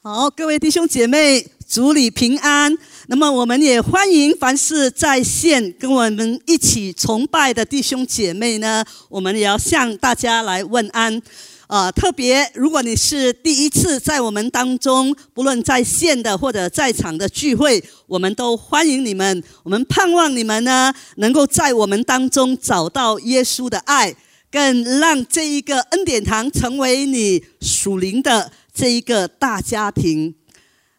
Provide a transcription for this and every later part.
好，各位弟兄姐妹，主里平安。那么，我们也欢迎凡是在线跟我们一起崇拜的弟兄姐妹呢，我们也要向大家来问安。啊，特别如果你是第一次在我们当中，不论在线的或者在场的聚会，我们都欢迎你们。我们盼望你们呢，能够在我们当中找到耶稣的爱，更让这一个恩典堂成为你属灵的这一个大家庭。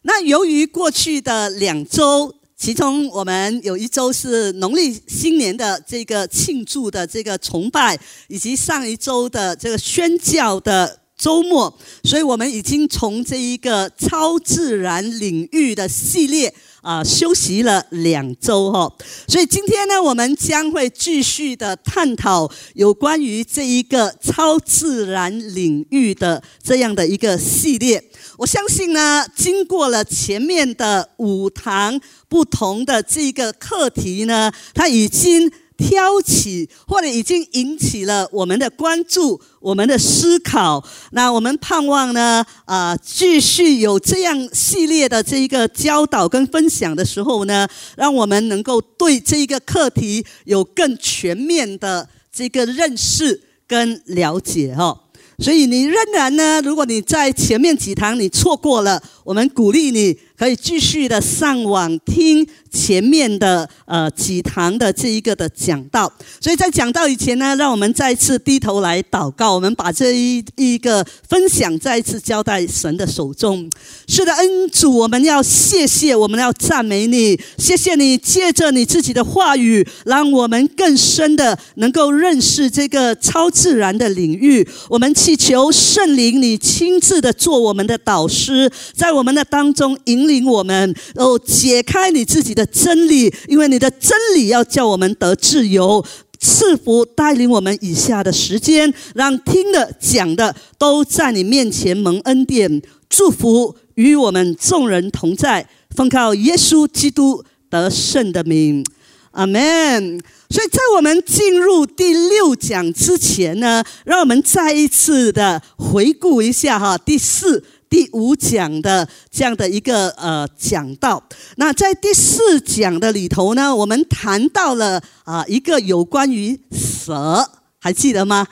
那由于过去的两周，其中我们有一周是农历新年的这个庆祝的这个崇拜，以及上一周的这个宣教的周末，所以我们已经从这一个超自然领域的系列啊休息了两周哈。所以今天呢，我们将会继续的探讨有关于这一个超自然领域的这样的一个系列。我相信呢，经过了前面的五堂。不同的这个课题呢，它已经挑起或者已经引起了我们的关注，我们的思考。那我们盼望呢，啊，继续有这样系列的这一个教导跟分享的时候呢，让我们能够对这一个课题有更全面的这个认识跟了解哈。所以你仍然呢，如果你在前面几堂你错过了，我们鼓励你。可以继续的上网听前面的呃几堂的这一个的讲道，所以在讲道以前呢，让我们再次低头来祷告，我们把这一一个分享再一次交在神的手中。是的，恩主，我们要谢谢，我们要赞美你，谢谢你借着你自己的话语，让我们更深的能够认识这个超自然的领域。我们祈求圣灵你亲自的做我们的导师，在我我们的当中引。领我们哦，解开你自己的真理，因为你的真理要叫我们得自由。赐福带领我们以下的时间，让听的讲的都在你面前蒙恩典，祝福与我们众人同在。奉靠耶稣基督得胜的名，阿门。所以在我们进入第六讲之前呢，让我们再一次的回顾一下哈，第四。第五讲的这样的一个呃讲道，那在第四讲的里头呢，我们谈到了啊一个有关于蛇，还记得吗？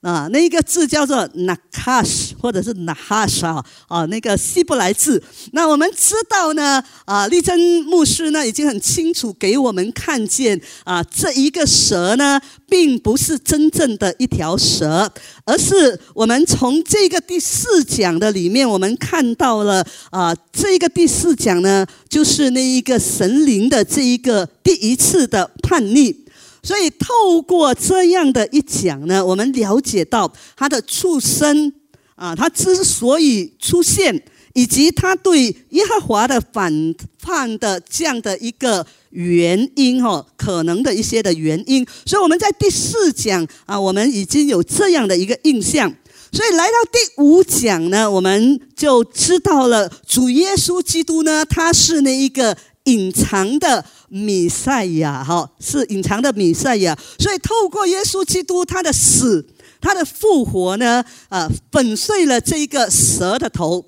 啊，那一个字叫做 nakash，或者是 nahasha 啊，那个希伯来字。那我们知道呢，啊，利珍牧师呢已经很清楚给我们看见啊，这一个蛇呢，并不是真正的一条蛇，而是我们从这个第四讲的里面，我们看到了啊，这个第四讲呢，就是那一个神灵的这一个第一次的叛逆。所以，透过这样的一讲呢，我们了解到他的出生啊，他之所以出现，以及他对耶和华的反叛的这样的一个原因哈，可能的一些的原因。所以我们在第四讲啊，我们已经有这样的一个印象。所以来到第五讲呢，我们就知道了主耶稣基督呢，他是那一个隐藏的。米赛亚，哈，是隐藏的米赛亚。所以透过耶稣基督他的死，他的复活呢，啊，粉碎了这一个蛇的头。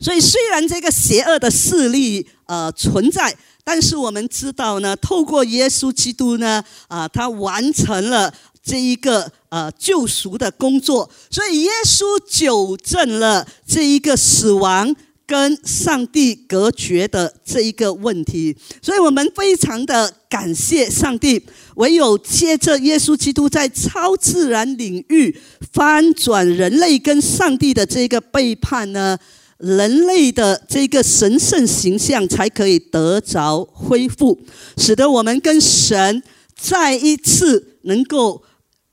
所以虽然这个邪恶的势力呃存在，但是我们知道呢，透过耶稣基督呢，啊，他完成了这一个呃救赎的工作。所以耶稣纠正了这一个死亡。跟上帝隔绝的这一个问题，所以我们非常的感谢上帝。唯有借着耶稣基督在超自然领域翻转人类跟上帝的这个背叛呢，人类的这个神圣形象才可以得着恢复，使得我们跟神再一次能够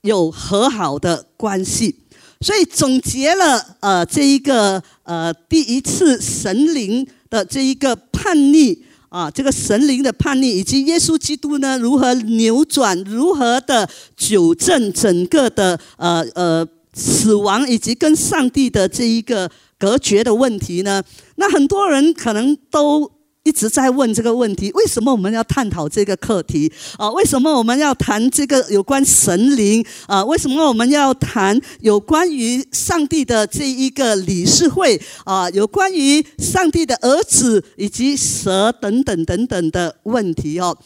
有和好的关系。所以总结了呃这一个呃第一次神灵的这一个叛逆啊，这个神灵的叛逆，以及耶稣基督呢如何扭转，如何的纠正整个的呃呃死亡，以及跟上帝的这一个隔绝的问题呢？那很多人可能都一直在问这个问题：为什么我们要探讨这个课题啊？为什么我们要谈这个有关神灵啊？为什么我们要谈有关于上帝的这一个理事会啊？有关于上帝的儿子以及蛇等等等等的问题哦？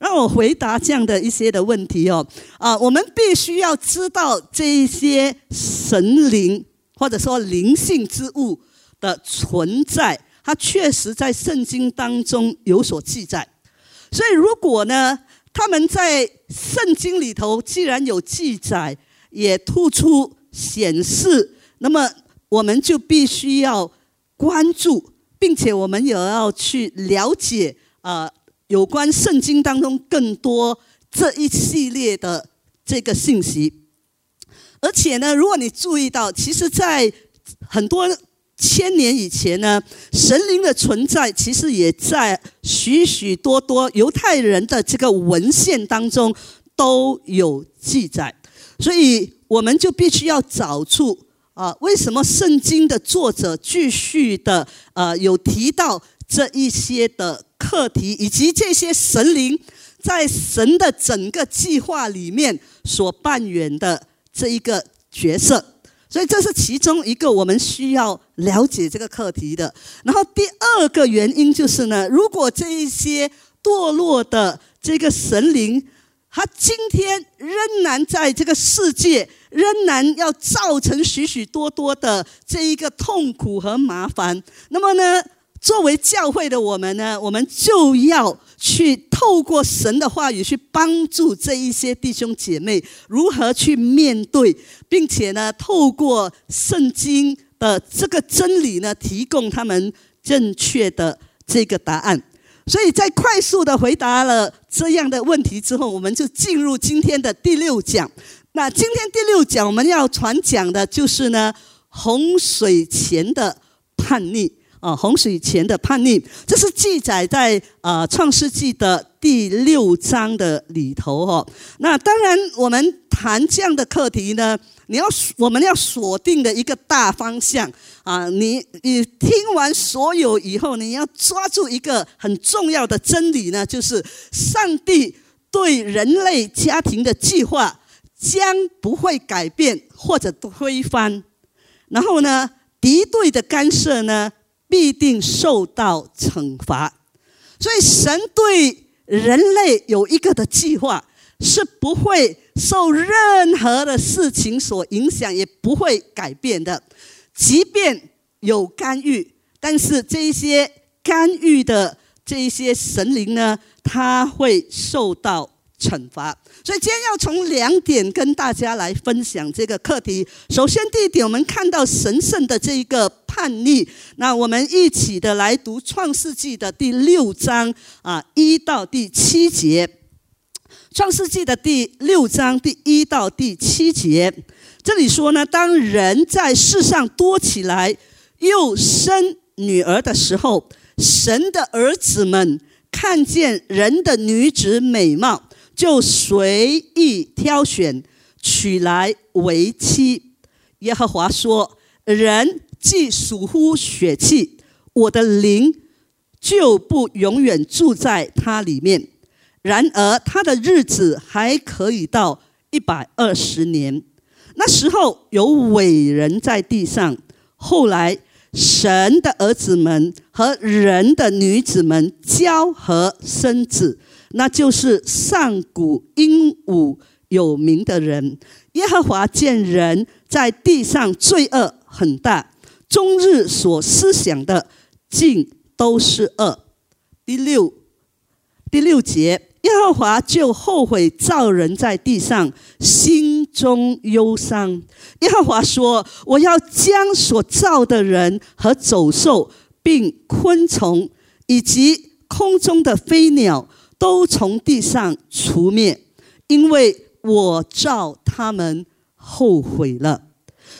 让我回答这样的一些的问题哦啊！我们必须要知道这一些神灵或者说灵性之物的存在。它确实在圣经当中有所记载，所以如果呢，他们在圣经里头既然有记载，也突出显示，那么我们就必须要关注，并且我们也要去了解啊，有关圣经当中更多这一系列的这个信息。而且呢，如果你注意到，其实，在很多。千年以前呢，神灵的存在其实也在许许多多犹太人的这个文献当中都有记载，所以我们就必须要找出啊，为什么圣经的作者继续的呃有提到这一些的课题，以及这些神灵在神的整个计划里面所扮演的这一个角色。所以这是其中一个我们需要了解这个课题的。然后第二个原因就是呢，如果这一些堕落的这个神灵，他今天仍然在这个世界，仍然要造成许许多多的这一个痛苦和麻烦，那么呢？作为教会的我们呢，我们就要去透过神的话语去帮助这一些弟兄姐妹如何去面对，并且呢，透过圣经的这个真理呢，提供他们正确的这个答案。所以在快速的回答了这样的问题之后，我们就进入今天的第六讲。那今天第六讲我们要传讲的就是呢，洪水前的叛逆。啊，洪水前的叛逆，这是记载在啊《创世纪》的第六章的里头哦。那当然，我们谈这样的课题呢，你要我们要锁定的一个大方向啊，你你听完所有以后，你要抓住一个很重要的真理呢，就是上帝对人类家庭的计划将不会改变或者推翻，然后呢，敌对的干涉呢？必定受到惩罚，所以神对人类有一个的计划，是不会受任何的事情所影响，也不会改变的。即便有干预，但是这一些干预的这一些神灵呢，他会受到。惩罚，所以今天要从两点跟大家来分享这个课题。首先，第一点，我们看到神圣的这一个叛逆。那我们一起的来读创世纪的第六章啊，一到第七节。创世纪的第六章第一到第七节，这里说呢，当人在世上多起来，又生女儿的时候，神的儿子们看见人的女子美貌。就随意挑选，娶来为妻。耶和华说：“人既属乎血气，我的灵就不永远住在他里面。然而他的日子还可以到一百二十年。那时候有伟人在地上。后来神的儿子们和人的女子们交合生子。”那就是上古英武有名的人，耶和华见人在地上罪恶很大，终日所思想的尽都是恶。第六第六节，耶和华就后悔造人在地上，心中忧伤。耶和华说：“我要将所造的人和走兽，并昆虫，以及空中的飞鸟。”都从地上除灭，因为我照他们后悔了。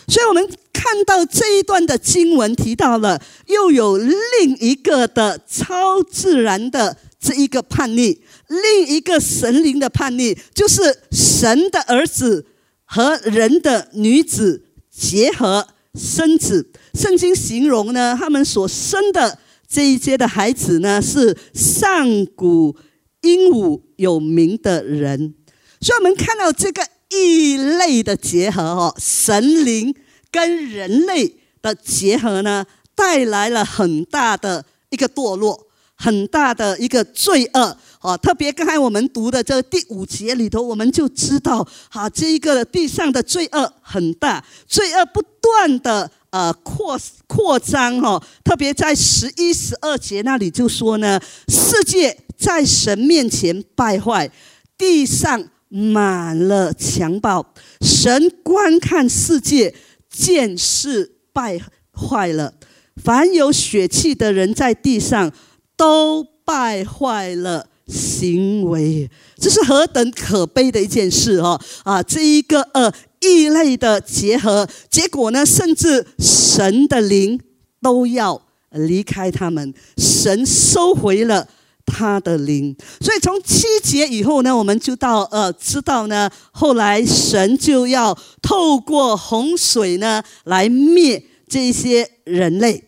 所以，我们看到这一段的经文提到了，又有另一个的超自然的这一个叛逆，另一个神灵的叛逆，就是神的儿子和人的女子结合生子。圣经形容呢，他们所生的这一些的孩子呢，是上古英武有名的人。所以，我们看到这个异类的结合哦，神灵跟人类的结合呢，带来了很大的一个堕落，很大的一个罪恶。哦，特别刚才我们读的这第五节里头，我们就知道，哈，这一个地上的罪恶很大，罪恶不断的呃扩扩张哈。特别在十一、十二节那里就说呢，世界在神面前败坏，地上满了强暴，神观看世界，见是败坏了，凡有血气的人在地上都败坏了。行为，这是何等可悲的一件事哦！啊，这一个呃异类的结合，结果呢，甚至神的灵都要离开他们，神收回了他的灵。所以从七节以后呢，我们就到呃知道呢，后来神就要透过洪水呢来灭这些人类。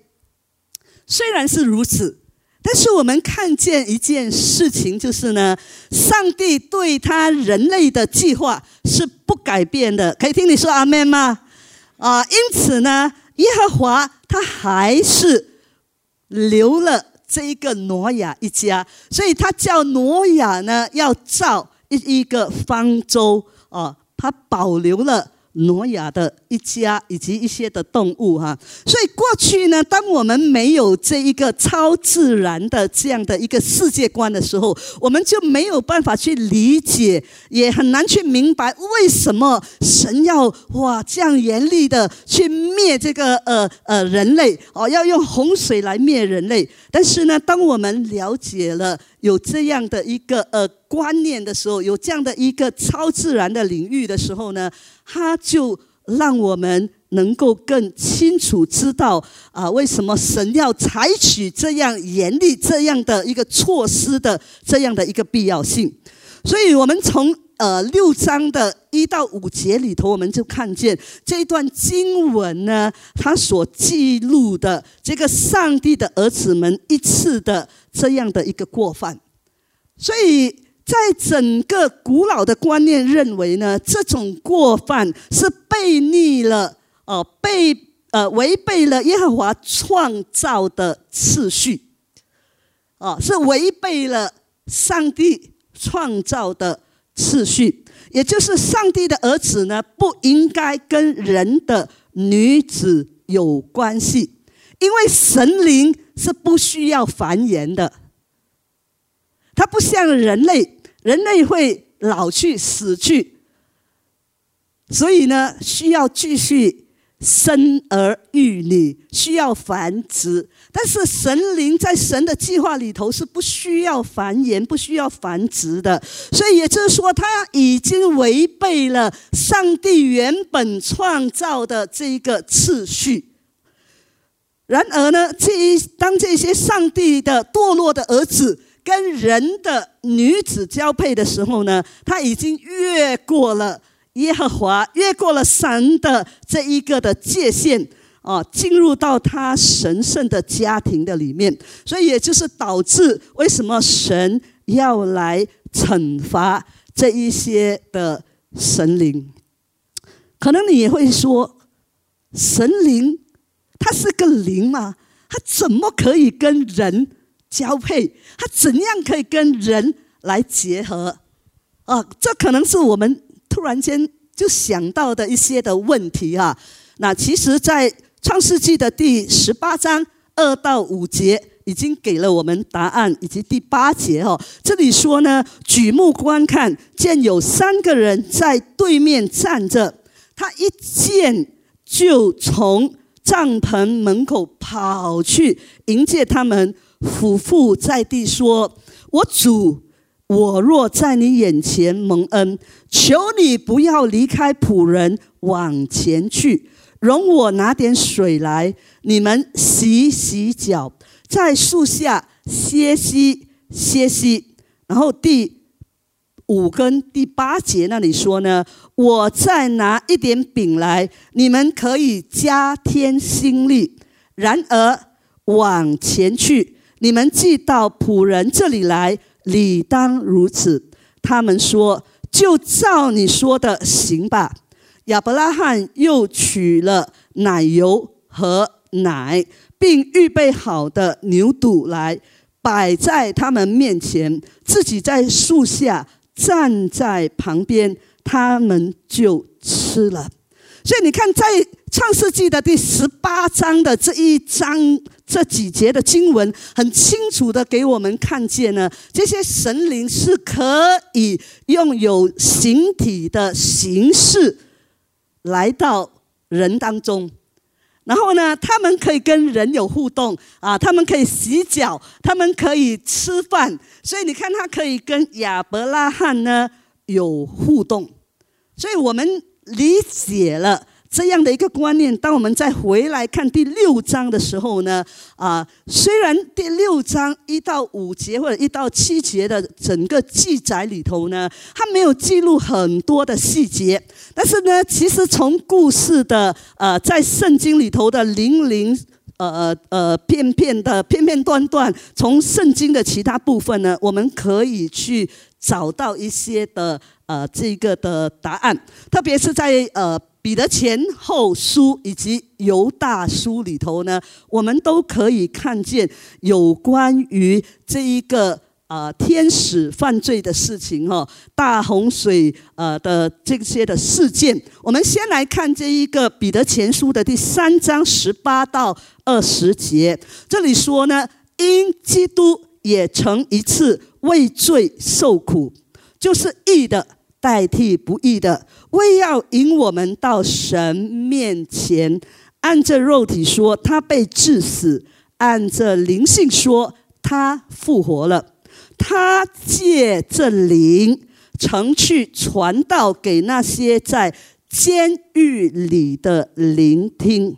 虽然是如此。但是我们看见一件事情，就是呢，上帝对他人类的计划是不改变的。可以听你说阿门吗？啊，因此呢，耶和华他还是留了这一个挪亚一家，所以他叫挪亚呢要造一一个方舟啊，他保留了。挪亚的一家以及一些的动物哈，所以过去呢，当我们没有这一个超自然的这样的一个世界观的时候，我们就没有办法去理解，也很难去明白为什么神要哇这样严厉的去灭这个呃呃人类哦，要用洪水来灭人类。但是呢，当我们了解了。有这样的一个呃观念的时候，有这样的一个超自然的领域的时候呢，它就让我们能够更清楚知道啊，为什么神要采取这样严厉这样的一个措施的这样的一个必要性。所以，我们从呃六章的一到五节里头，我们就看见这段经文呢，它所记录的这个上帝的儿子们一次的。这样的一个过犯，所以在整个古老的观念认为呢，这种过犯是背逆了哦，被呃违背了耶和华创造的次序，哦，是违背了上帝创造的次序，也就是上帝的儿子呢不应该跟人的女子有关系，因为神灵。是不需要繁衍的，它不像人类，人类会老去、死去，所以呢，需要继续生儿育女，需要繁殖。但是神灵在神的计划里头是不需要繁衍、不需要繁殖的，所以也就是说，他已经违背了上帝原本创造的这一个次序。然而呢，这一当这些上帝的堕落的儿子跟人的女子交配的时候呢，他已经越过了耶和华，越过了神的这一个的界限啊，进入到他神圣的家庭的里面，所以也就是导致为什么神要来惩罚这一些的神灵？可能你也会说，神灵。他是个灵嘛？他怎么可以跟人交配？他怎样可以跟人来结合？啊，这可能是我们突然间就想到的一些的问题啊。那其实，在创世纪的第十八章二到五节已经给了我们答案，以及第八节哈，这里说呢，举目观看，见有三个人在对面站着，他一见就从。帐篷门口跑去迎接他们，俯伏在地说：“我主，我若在你眼前蒙恩，求你不要离开仆人，往前去，容我拿点水来，你们洗洗脚，在树下歇息歇息。”然后第。五跟第八节那里说呢，我再拿一点饼来，你们可以加添心力。然而往前去。你们寄到仆人这里来，理当如此。他们说：“就照你说的行吧。”亚伯拉罕又取了奶油和奶，并预备好的牛肚来摆在他们面前，自己在树下站在旁边，他们就吃了。所以你看，在创世纪的第十八章的这一章这几节的经文，很清楚的给我们看见呢，这些神灵是可以用有形体的形式来到人当中，然后呢，他们可以跟人有互动啊，他们可以洗脚，他们可以吃饭，所以你看，他可以跟亚伯拉罕呢有互动，所以我们。理解了这样的一个观念，当我们再回来看第六章的时候呢，啊，虽然第六章一到五节或者一到七节的整个记载里头呢，它没有记录很多的细节，但是呢，其实从故事的呃，在圣经里头的零零呃呃片片的片片段段，从圣经的其他部分呢，我们可以去找到一些的。呃，这个的答案，特别是在呃彼得前后书以及犹大书里头呢，我们都可以看见有关于这一个呃天使犯罪的事情哈，大洪水呃的这些的事件。我们先来看这一个彼得前书的第三章十八到二十节，这里说呢，因基督也曾一次为罪受苦，就是义的。代替不义的，为要引我们到神面前。按着肉体说，他被致死；按着灵性说，他复活了。他借这灵，曾去传道给那些在监狱里的聆听，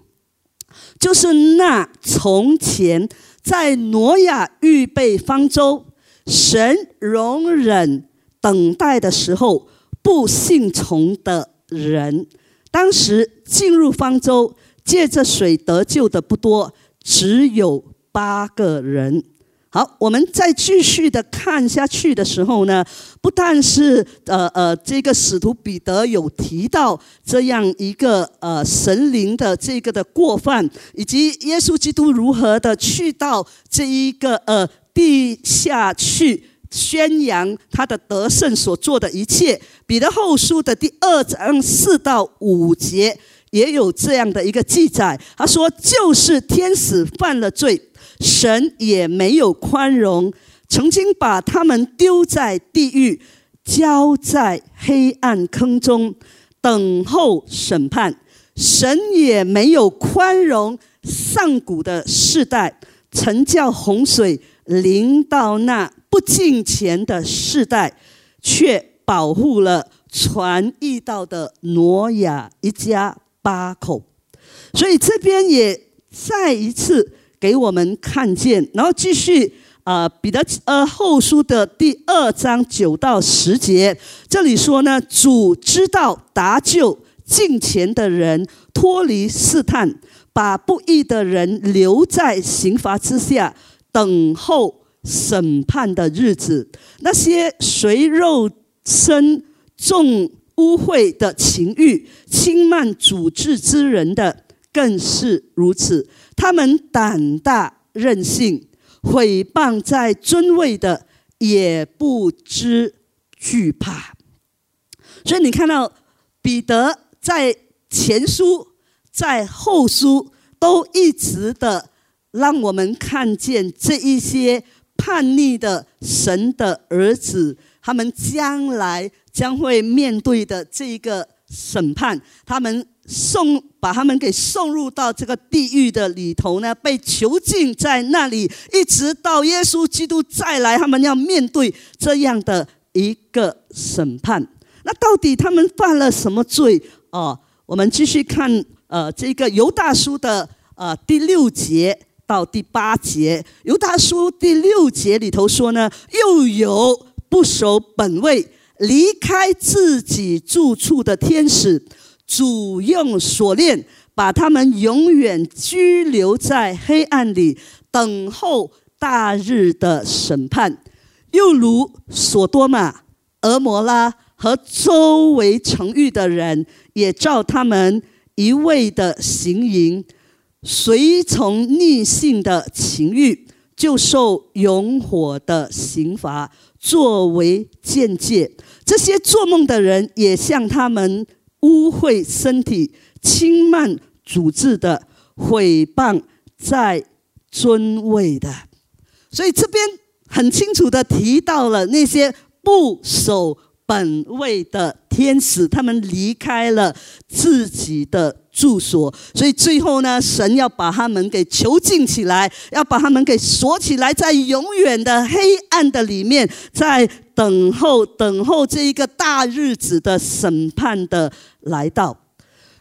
就是那从前在挪亚预备方舟，神容忍等待的时候。不信从的人，当时进入方舟借着水得救的不多，只有八个人。好，我们再继续的看下去的时候呢，不但是呃呃，这个使徒彼得有提到这样一个呃神灵的这个的过犯，以及耶稣基督如何的去到这一个呃地下去。宣扬他的得胜所做的一切，彼得后书的第二章四到五节也有这样的一个记载。他说：“就是天使犯了罪，神也没有宽容，曾经把他们丢在地狱，交在黑暗坑中，等候审判。神也没有宽容上古的世代，曾叫洪水临到那。”不敬虔的世代，却保护了传义道的挪亚一家八口，所以这边也再一次给我们看见。然后继续啊，彼得呃后书的第二章九到十节，这里说呢，主知道搭救敬虔的人脱离试探，把不义的人留在刑罚之下，等候。审判的日子，那些随肉身重污秽的情欲、轻慢主治之人的，更是如此。他们胆大任性，毁谤在尊位的，也不知惧怕。所以你看到彼得在前书、在后书，都一直的让我们看见这一些。叛逆的神的儿子，他们将来将会面对的这一个审判，他们送把他们给送入到这个地狱的里头呢，被囚禁在那里，一直到耶稣基督再来，他们要面对这样的一个审判。那到底他们犯了什么罪？哦，我们继续看，呃，这个犹大书的呃第六节。到第八节，犹大书第六节里头说呢，又有不守本位、离开自己住处的天使，主用锁链把他们永远拘留在黑暗里，等候大日的审判。又如索多玛、俄摩拉和周围城域的人，也照他们一味的行淫，随从逆性的情欲，就受永火的刑罚，作为见解。这些做梦的人也向他们污秽身体、轻慢主治的、毁谤在尊位的。所以这边。很清楚的提到了那些不守本位的天使，他们离开了自己的住所，所以最后呢，神要把他们给囚禁起来，要把他们给锁起来，在永远的黑暗的里面，在等候等候这一个大日子的审判的来到。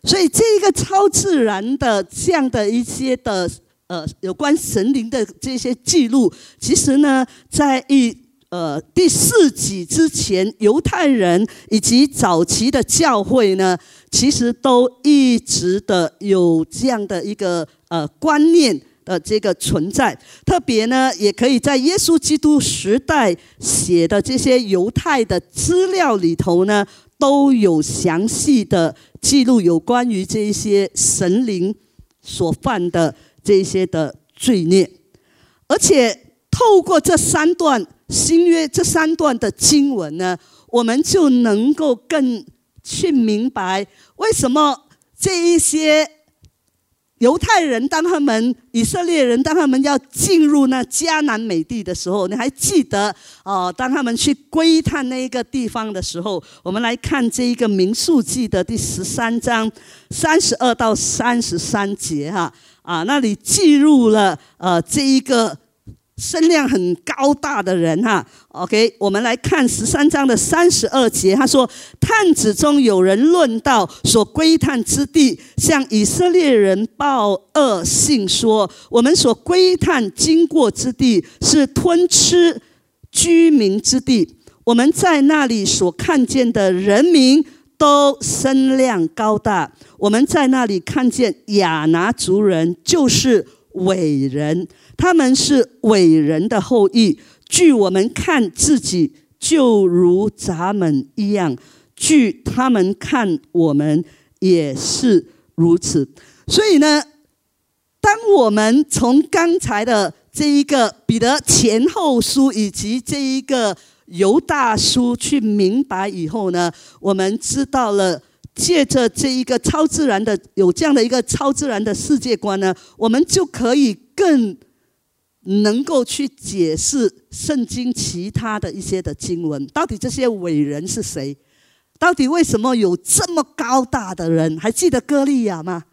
所以，这一个超自然的这样的一些的。呃，有关神灵的这些记录，其实呢，在一呃第四纪之前，犹太人以及早期的教会呢，其实都一直的有这样的一个呃观念的这个存在。特别呢，也可以在耶稣基督时代写的这些犹太的资料里头呢，都有详细的记录有关于这一些神灵所犯的。这些的罪孽，而且透过这三段新约这三段的经文呢，我们就能够更去明白为什么这一些犹太人，当他们以色列人，当他们要进入那迦南美地的时候，你还记得哦？当他们去窥探那一个地方的时候，我们来看这一个民数记的第十三章三十二到三十三节哈。啊，那里记录了呃这一个身量很高大的人哈。OK，我们来看十三章的三十二节，他说：“探子中有人论到所窥探之地，向以色列人报恶信说：我们所窥探经过之地是吞吃居民之地，我们在那里所看见的人民。”都身量高大，我们在那里看见亚拿族人，就是伟人，他们是伟人的后裔。据我们看自己，就如咱们一样；据他们看我们，也是如此。所以呢，当我们从刚才的这一个彼得前后书，以及这一个。由大叔去明白以后呢，我们知道了，借着这一个超自然的有这样的一个超自然的世界观呢，我们就可以更能够去解释圣经其他的一些的经文。到底这些伟人是谁？到底为什么有这么高大的人？还记得歌利亚吗？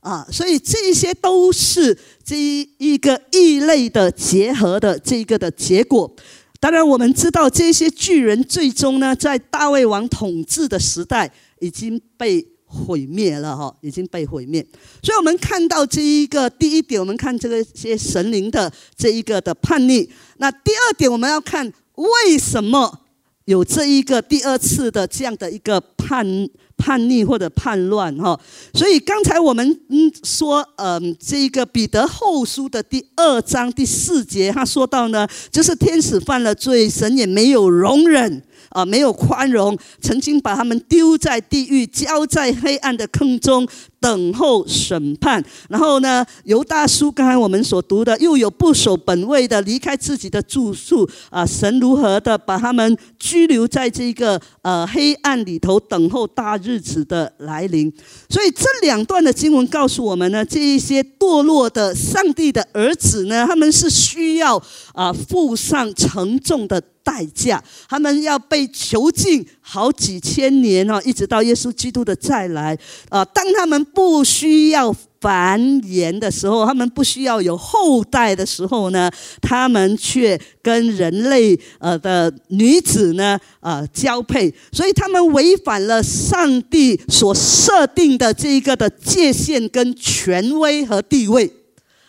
啊，所以这些都是这一个异类的结合的这个的结果。当然，我们知道这些巨人最终呢，在大卫王统治的时代已经被毁灭了，哈，已经被毁灭。所以，我们看到这一个第一点，我们看这个些神灵的这一个的叛逆。那第二点，我们要看为什么有这一个第二次的这样的一个叛。叛逆或者叛乱哈，所以刚才我们嗯说，嗯，这个彼得后书的第二章第四节，他说到呢，就是天使犯了罪，神也没有容忍。啊，没有宽容，曾经把他们丢在地狱，交在黑暗的坑中，等候审判。然后呢，犹大叔刚才我们所读的，又有不守本位的，离开自己的住处啊，神如何的把他们拘留在这个呃黑暗里头，等候大日子的来临。所以这两段的经文告诉我们呢，这一些堕落的上帝的儿子呢，他们是需要啊付上沉重的。代价，他们要被囚禁好几千年哦，一直到耶稣基督的再来啊。当他们不需要繁衍的时候，他们不需要有后代的时候呢，他们却跟人类呃的女子呢呃交配，所以他们违反了上帝所设定的这一个的界限跟权威和地位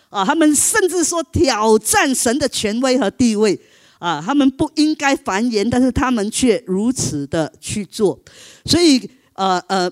啊。他们甚至说挑战神的权威和地位。啊，他们不应该繁衍，但是他们却如此的去做，所以呃呃，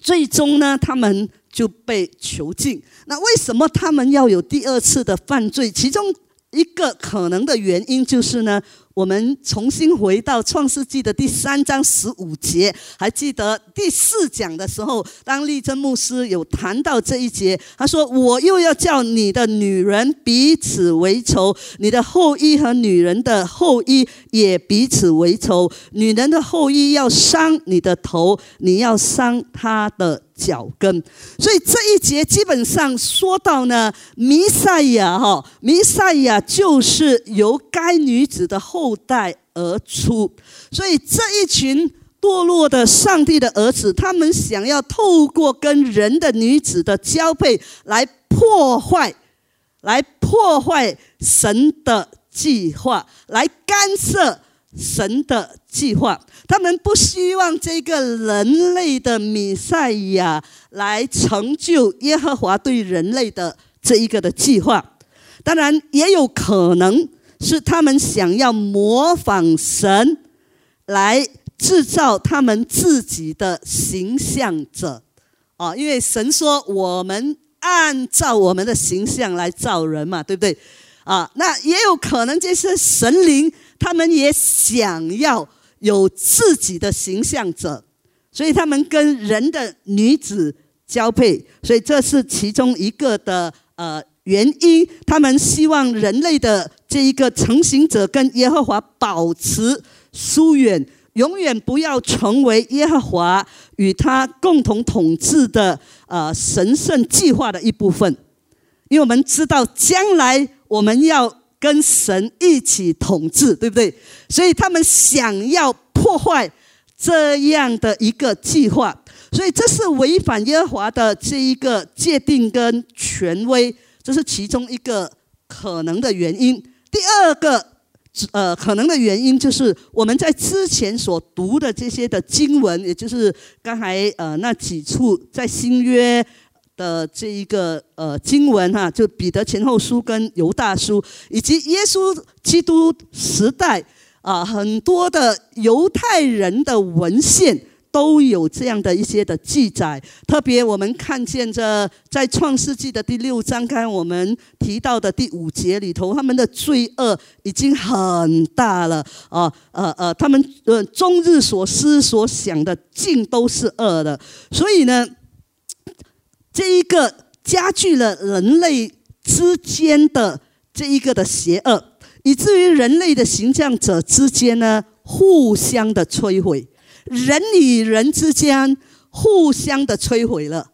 最终呢，他们就被囚禁。那为什么他们要有第二次的犯罪？其中一个可能的原因就是呢。我们重新回到创世纪的第三章十五节，还记得第四讲的时候，当利珍牧师有谈到这一节，他说：“我又要叫你的女人彼此为仇，你的后裔和女人的后裔也彼此为仇。女人的后裔要伤你的头，你要伤她的。”脚跟，所以这一节基本上说到呢，弥赛亚哈，弥赛亚就是由该女子的后代而出，所以这一群堕落的上帝的儿子，他们想要透过跟人的女子的交配来破坏，来破坏神的计划，来干涉。神的计划，他们不希望这个人类的弥赛亚来成就耶和华对人类的这一个的计划。当然，也有可能是他们想要模仿神，来制造他们自己的形象者。啊，因为神说我们按照我们的形象来造人嘛，对不对？啊，那也有可能这些神灵。他们也想要有自己的形象者，所以他们跟人的女子交配，所以这是其中一个的呃原因。他们希望人类的这一个成型者跟耶和华保持疏远，永远不要成为耶和华与他共同统治的呃神圣计划的一部分。因为我们知道将来我们要。跟神一起统治，对不对？所以他们想要破坏这样的一个计划，所以这是违反耶和华的这一个界定跟权威，这是其中一个可能的原因。第二个呃可能的原因就是我们在之前所读的这些的经文，也就是刚才呃那几处在新约。的这一个呃经文哈，就彼得前后书跟犹大书，以及耶稣基督时代啊，很多的犹太人的文献都有这样的一些的记载。特别我们看见这在创世纪的第六章，刚我们提到的第五节里头，他们的罪恶已经很大了啊，呃呃，他们呃终日所思所想的尽都是恶的，所以呢。这一个加剧了人类之间的这一个的邪恶，以至于人类的形象者之间呢互相的摧毁，人与人之间互相的摧毁了，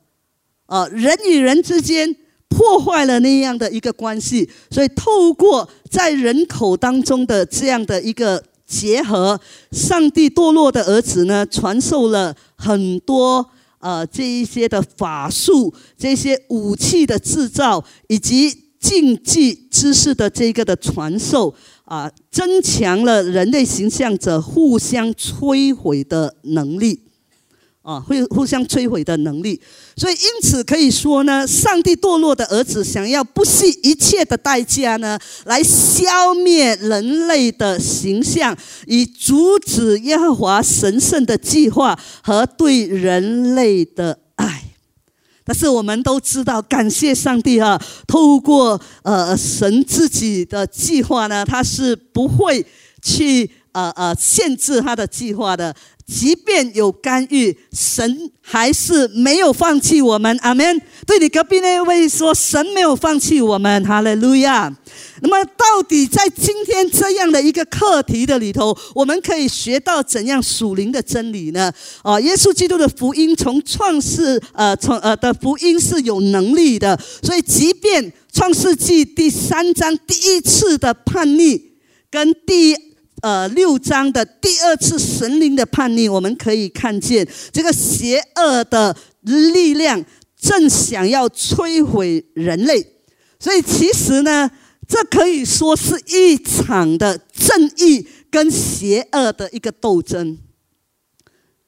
啊，人与人之间破坏了那样的一个关系，所以透过在人口当中的这样的一个结合，上帝堕落的儿子呢传授了很多。呃，这一些的法术，这些武器的制造，以及竞技知识的这个的传授，啊，增强了人类形象者互相摧毁的能力。啊，会互相摧毁的能力，所以因此可以说呢，上帝堕落的儿子想要不惜一切的代价呢，来消灭人类的形象，以阻止耶和华神圣的计划和对人类的爱。但是我们都知道，感谢上帝啊，透过呃神自己的计划呢，他是不会去呃呃限制他的计划的。即便有干预，神还是没有放弃我们。阿门。对你隔壁那位说，神没有放弃我们。哈利路亚。那么，到底在今天这样的一个课题的里头，我们可以学到怎样属灵的真理呢？哦，耶稣基督的福音从创世呃从呃的福音是有能力的，所以即便创世纪第三章第一次的叛逆跟第。呃，六章的第二次神灵的叛逆，我们可以看见这个邪恶的力量正想要摧毁人类，所以其实呢，这可以说是一场的正义跟邪恶的一个斗争。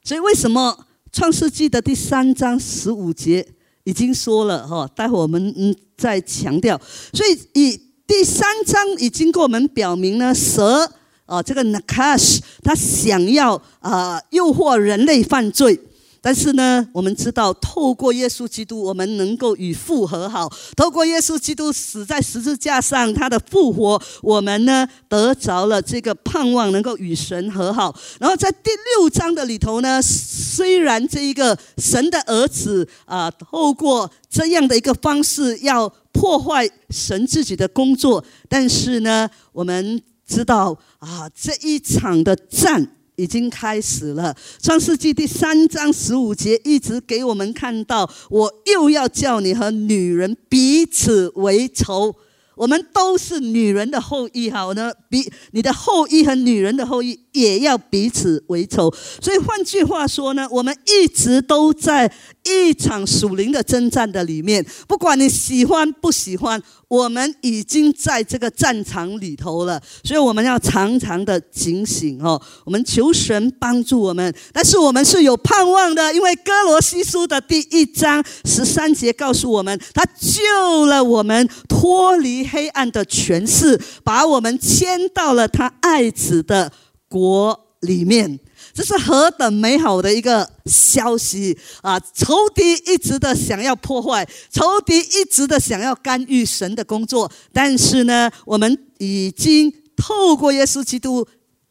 所以为什么创世纪的第三章十五节已经说了哈？待会我们嗯再强调。所以以第三章已经给我们表明呢，蛇。啊，这个 Nakash 他想要啊诱惑人类犯罪，但是呢，我们知道，透过耶稣基督，我们能够与父和好；透过耶稣基督死在十字架上，他的复活，我们呢得着了这个盼望，能够与神和好。然后在第六章的里头呢，虽然这一个神的儿子啊，透过这样的一个方式要破坏神自己的工作，但是呢，我们知道啊，这一场的战。已经开始了，《创世纪》第三章十五节一直给我们看到，我又要叫你和女人彼此为仇。我们都是女人的后裔，好呢，比你的后裔和女人的后裔也要彼此为仇。所以换句话说呢，我们一直都在一场属灵的征战的里面，不管你喜欢不喜欢。我们已经在这个战场里头了，所以我们要常常的警醒哦。我们求神帮助我们，但是我们是有盼望的，因为哥罗西书的第一章十三节告诉我们，他救了我们脱离黑暗的权势，把我们迁到了他爱子的国里面。这是何等美好的一个消息啊！仇敌一直的想要破坏，仇敌一直的想要干预神的工作，但是呢，我们已经透过耶稣基督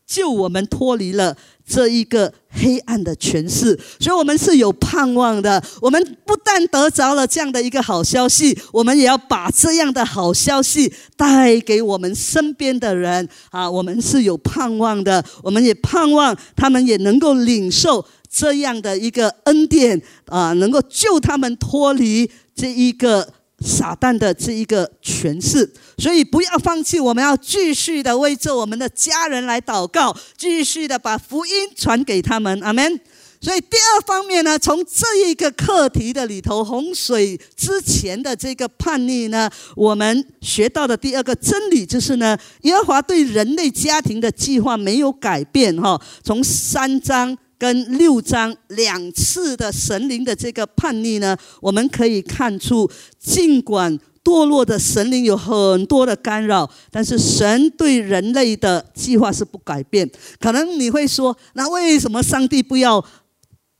救我们脱离了。这一个黑暗的权势，所以我们是有盼望的。我们不但得着了这样的一个好消息，我们也要把这样的好消息带给我们身边的人啊！我们是有盼望的，我们也盼望他们也能够领受这样的一个恩典啊，能够救他们脱离这一个。撒旦的这一个诠释，所以不要放弃，我们要继续的为着我们的家人来祷告，继续的把福音传给他们，阿门。所以第二方面呢，从这一个课题的里头，洪水之前的这个叛逆呢，我们学到的第二个真理就是呢，耶和华对人类家庭的计划没有改变哈，从三章。跟六章两次的神灵的这个叛逆呢，我们可以看出，尽管堕落的神灵有很多的干扰，但是神对人类的计划是不改变。可能你会说，那为什么上帝不要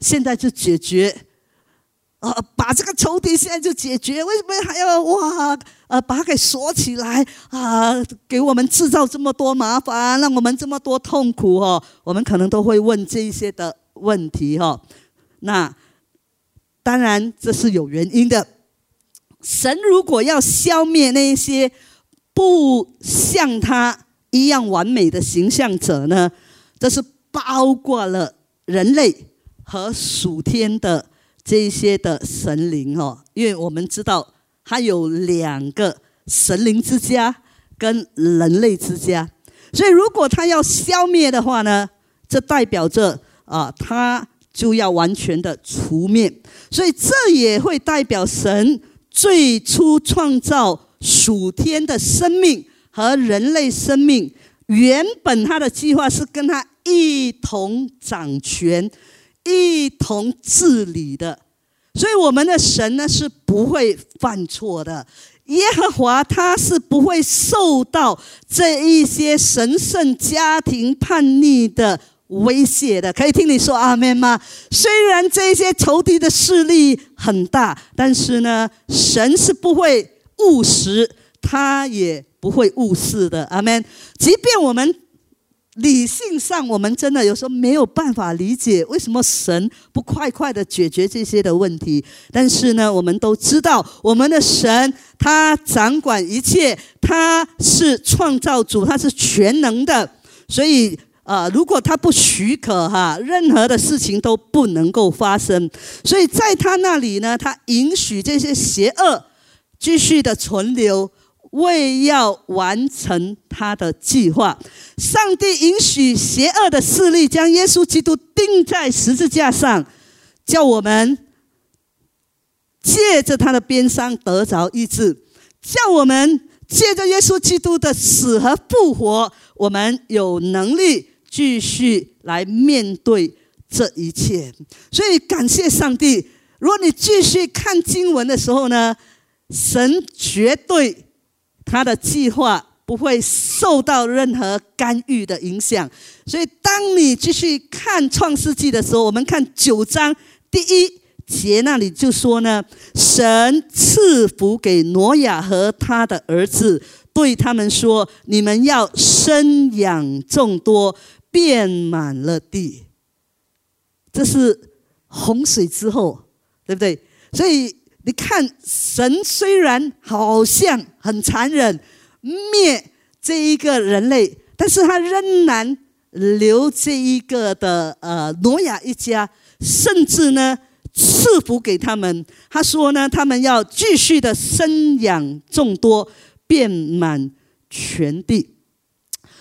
现在就解决？呃，把这个仇敌现在就解决？为什么还要哇？呃，把它给锁起来啊？给我们制造这么多麻烦，让我们这么多痛苦哦？我们可能都会问这一些的问题哈。那当然这是有原因的。神如果要消灭那些不像他一样完美的形象者呢？这是包括了人类和属天的。这些的神灵哦，因为我们知道，它有两个神灵之家跟人类之家，所以如果他要消灭的话呢，这代表着啊，他就要完全的除灭，所以这也会代表神最初创造属天的生命和人类生命，原本他的计划是跟他一同掌权。一同治理的，所以我们的神呢是不会犯错的。耶和华他是不会受到这一些神圣家庭叛逆的威胁的。可以听你说阿门吗？虽然这些仇敌的势力很大，但是呢，神是不会误食，他也不会误事的。阿门。即便我们。理性上，我们真的有时候没有办法理解为什么神不快快的解决这些的问题。但是呢，我们都知道，我们的神他掌管一切，他是创造主，他是全能的。所以呃，如果他不许可哈，任何的事情都不能够发生。所以在他那里呢，他允许这些邪恶继续的存留。为要完成他的计划，上帝允许邪恶的势力将耶稣基督钉在十字架上，叫我们借着他的鞭伤得着医治，叫我们借着耶稣基督的死和复活，我们有能力继续来面对这一切。所以感谢上帝。如果你继续看经文的时候呢，神绝对。他的计划不会受到任何干预的影响，所以当你继续看创世纪的时候，我们看九章第一节那里就说呢，神赐福给挪亚和他的儿子，对他们说：你们要生养众多，遍满了地。这是洪水之后，对不对？所以你看，神虽然好像很残忍，灭这一个人类，但是他仍然留这一个的呃挪亚一家，甚至呢赐福给他们。他说呢，他们要继续的生养众多，遍满全地。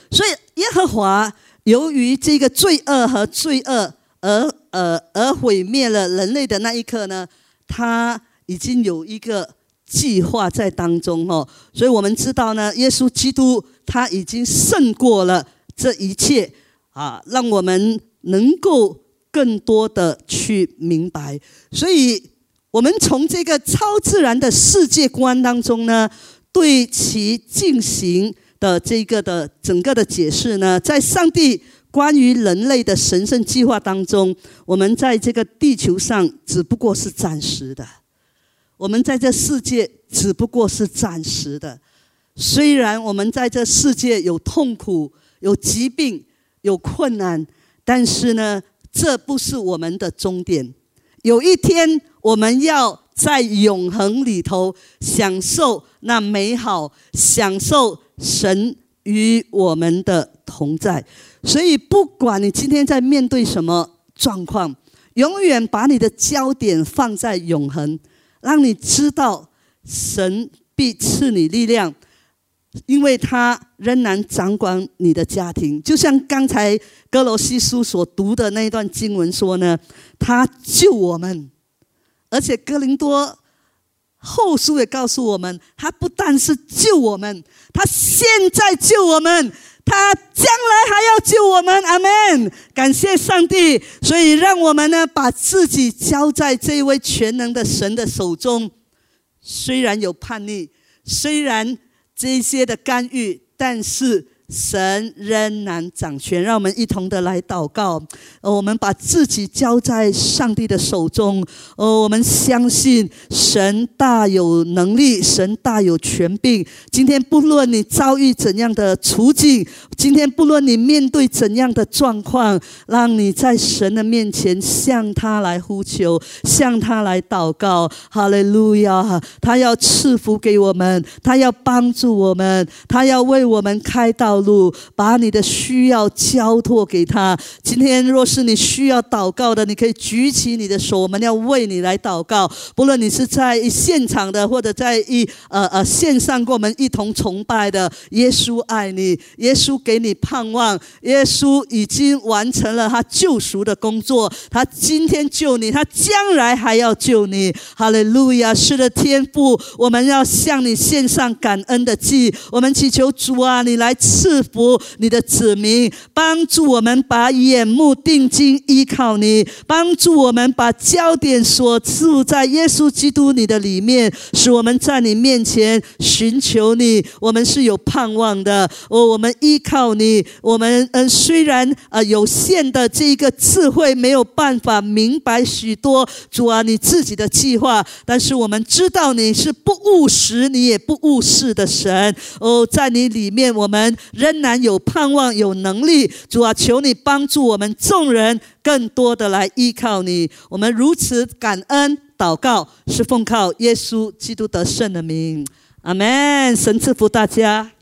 所以耶和华由于这个罪恶和罪恶。而呃而毁灭了人类的那一刻呢，他已经有一个计划在当中哦，所以我们知道呢，耶稣基督他已经胜过了这一切啊，让我们能够更多的去明白。所以，我们从这个超自然的世界观当中呢，对其进行的这个的整个的解释呢，在上帝。关于人类的神圣计划当中，我们在这个地球上只不过是暂时的；我们在这世界只不过是暂时的。虽然我们在这世界有痛苦、有疾病、有困难，但是呢，这不是我们的终点。有一天，我们要在永恒里头享受那美好，享受神与我们的同在。所以，不管你今天在面对什么状况，永远把你的焦点放在永恒，让你知道神必赐你力量，因为他仍然掌管你的家庭。就像刚才哥罗西书所读的那一段经文说呢，他救我们，而且哥林多后书也告诉我们，他不但是救我们，他现在救我们。他将来还要救我们，阿门！感谢上帝，所以让我们呢把自己交在这位全能的神的手中。虽然有叛逆，虽然这些的干预，但是。神仍然掌权，让我们一同的来祷告。我们把自己交在上帝的手中。呃，我们相信神大有能力，神大有权柄。今天不论你遭遇怎样的处境，今天不论你面对怎样的状况，让你在神的面前向他来呼求，向他来祷告。哈利路亚！他要赐福给我们，他要帮助我们，他要为我们开道。路，把你的需要交托给他。今天若是你需要祷告的，你可以举起你的手，我们要为你来祷告。不论你是在现场的，或者在一呃呃线上跟我们一同崇拜的，耶稣爱你，耶稣给你盼望，耶稣已经完成了他救赎的工作。他今天救你，他将来还要救你。哈利路亚！是的，天父，我们要向你献上感恩的祭。我们祈求主啊，你来赐。福你的子民，帮助我们把眼目定睛依靠你，帮助我们把焦点所注在耶稣基督你的里面，使我们在你面前寻求你。我们是有盼望的，哦，我们依靠靠你。我们嗯，虽然呃有限的这一个智慧没有办法明白许多主啊你自己的计划，但是我们知道你是不务实，你也不务事的神。哦，在你里面我们。仍然有盼望，有能力。主啊，求你帮助我们众人更多的来依靠你。我们如此感恩祷告，是奉靠耶稣基督得胜的名。阿门。神赐福大家。